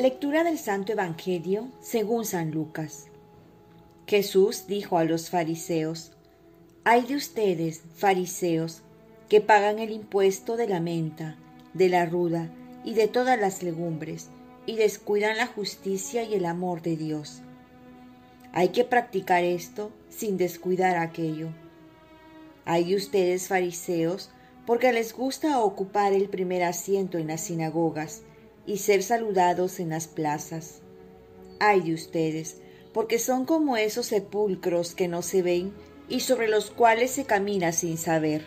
Lectura del Santo Evangelio según San Lucas. Jesús dijo a los fariseos, Hay de ustedes, fariseos, que pagan el impuesto de la menta, de la ruda y de todas las legumbres, y descuidan la justicia y el amor de Dios. Hay que practicar esto sin descuidar aquello. Hay de ustedes, fariseos, porque les gusta ocupar el primer asiento en las sinagogas y ser saludados en las plazas. Ay de ustedes, porque son como esos sepulcros que no se ven y sobre los cuales se camina sin saber.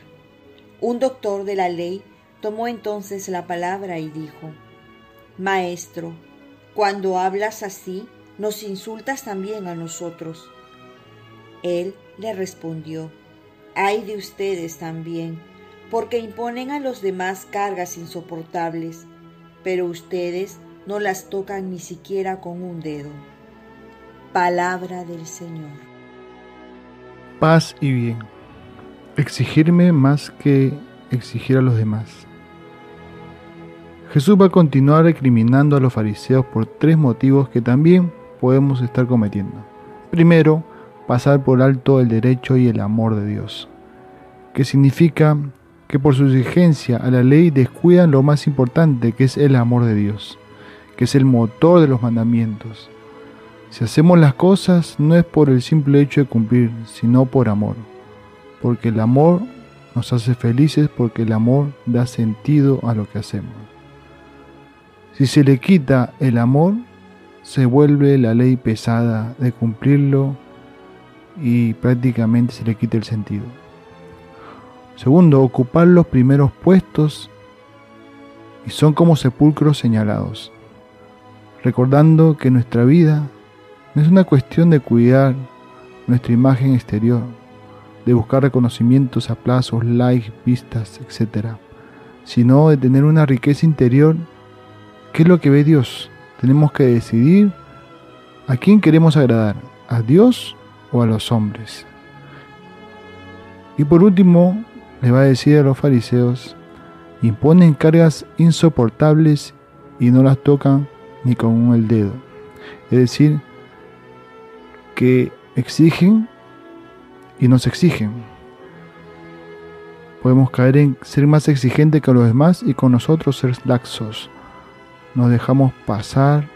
Un doctor de la ley tomó entonces la palabra y dijo, Maestro, cuando hablas así, nos insultas también a nosotros. Él le respondió, Ay de ustedes también, porque imponen a los demás cargas insoportables pero ustedes no las tocan ni siquiera con un dedo. Palabra del Señor. Paz y bien. Exigirme más que exigir a los demás. Jesús va a continuar recriminando a los fariseos por tres motivos que también podemos estar cometiendo. Primero, pasar por alto el derecho y el amor de Dios, que significa que por su exigencia a la ley descuidan lo más importante, que es el amor de Dios, que es el motor de los mandamientos. Si hacemos las cosas no es por el simple hecho de cumplir, sino por amor, porque el amor nos hace felices, porque el amor da sentido a lo que hacemos. Si se le quita el amor, se vuelve la ley pesada de cumplirlo y prácticamente se le quita el sentido. Segundo, ocupar los primeros puestos y son como sepulcros señalados, recordando que nuestra vida no es una cuestión de cuidar nuestra imagen exterior, de buscar reconocimientos, aplausos, likes, vistas, etc., sino de tener una riqueza interior. ¿Qué es lo que ve Dios? Tenemos que decidir a quién queremos agradar, a Dios o a los hombres. Y por último, le va a decir a los fariseos, imponen cargas insoportables y no las tocan ni con el dedo. Es decir, que exigen y nos exigen. Podemos caer en ser más exigentes que los demás y con nosotros ser laxos. Nos dejamos pasar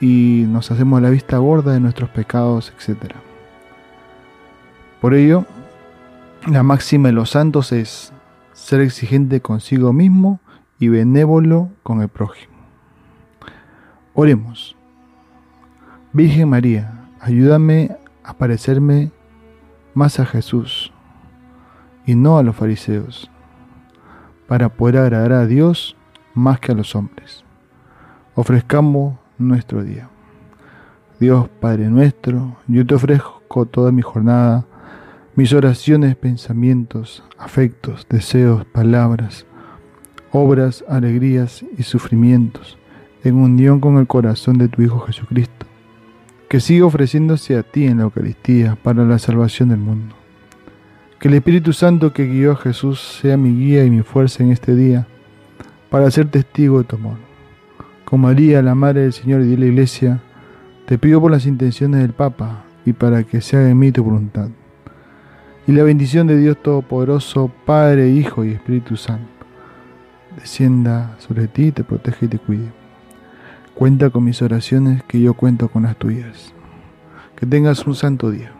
y nos hacemos la vista gorda de nuestros pecados, etc. Por ello, la máxima de los santos es ser exigente consigo mismo y benévolo con el prójimo. Oremos. Virgen María, ayúdame a parecerme más a Jesús y no a los fariseos, para poder agradar a Dios más que a los hombres. Ofrezcamos nuestro día. Dios Padre nuestro, yo te ofrezco toda mi jornada mis oraciones, pensamientos, afectos, deseos, palabras, obras, alegrías y sufrimientos, en unión con el corazón de tu Hijo Jesucristo, que siga ofreciéndose a ti en la Eucaristía para la salvación del mundo. Que el Espíritu Santo que guió a Jesús sea mi guía y mi fuerza en este día, para ser testigo de tu amor. Con María, la Madre del Señor y de la Iglesia, te pido por las intenciones del Papa y para que se haga en mí tu voluntad y la bendición de Dios Todopoderoso, Padre, Hijo y Espíritu Santo, descienda sobre ti, te protege y te cuide. Cuenta con mis oraciones que yo cuento con las tuyas. Que tengas un santo día.